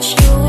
you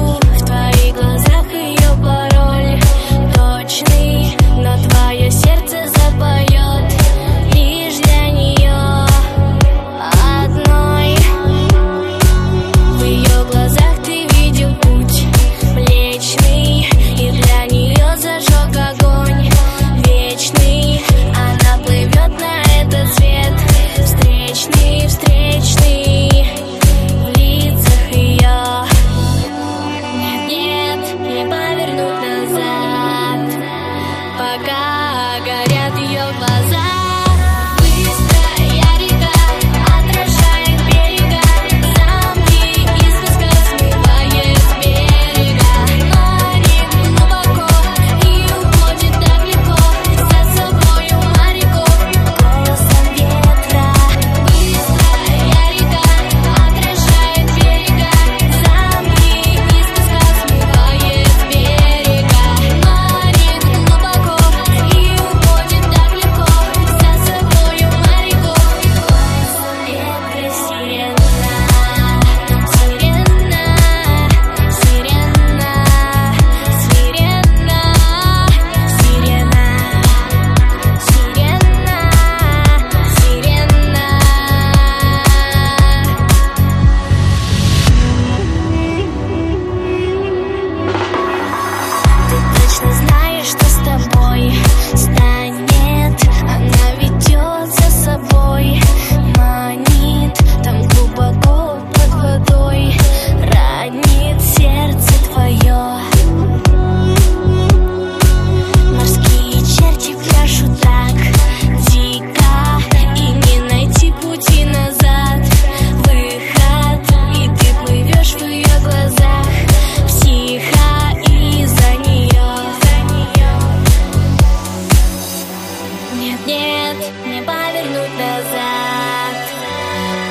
Нет, не повернуть назад.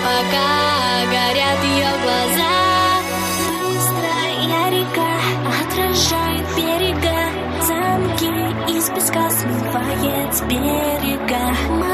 Пока горят ее глаза Быстрая река отражает берега Замки из песка смывает с берега.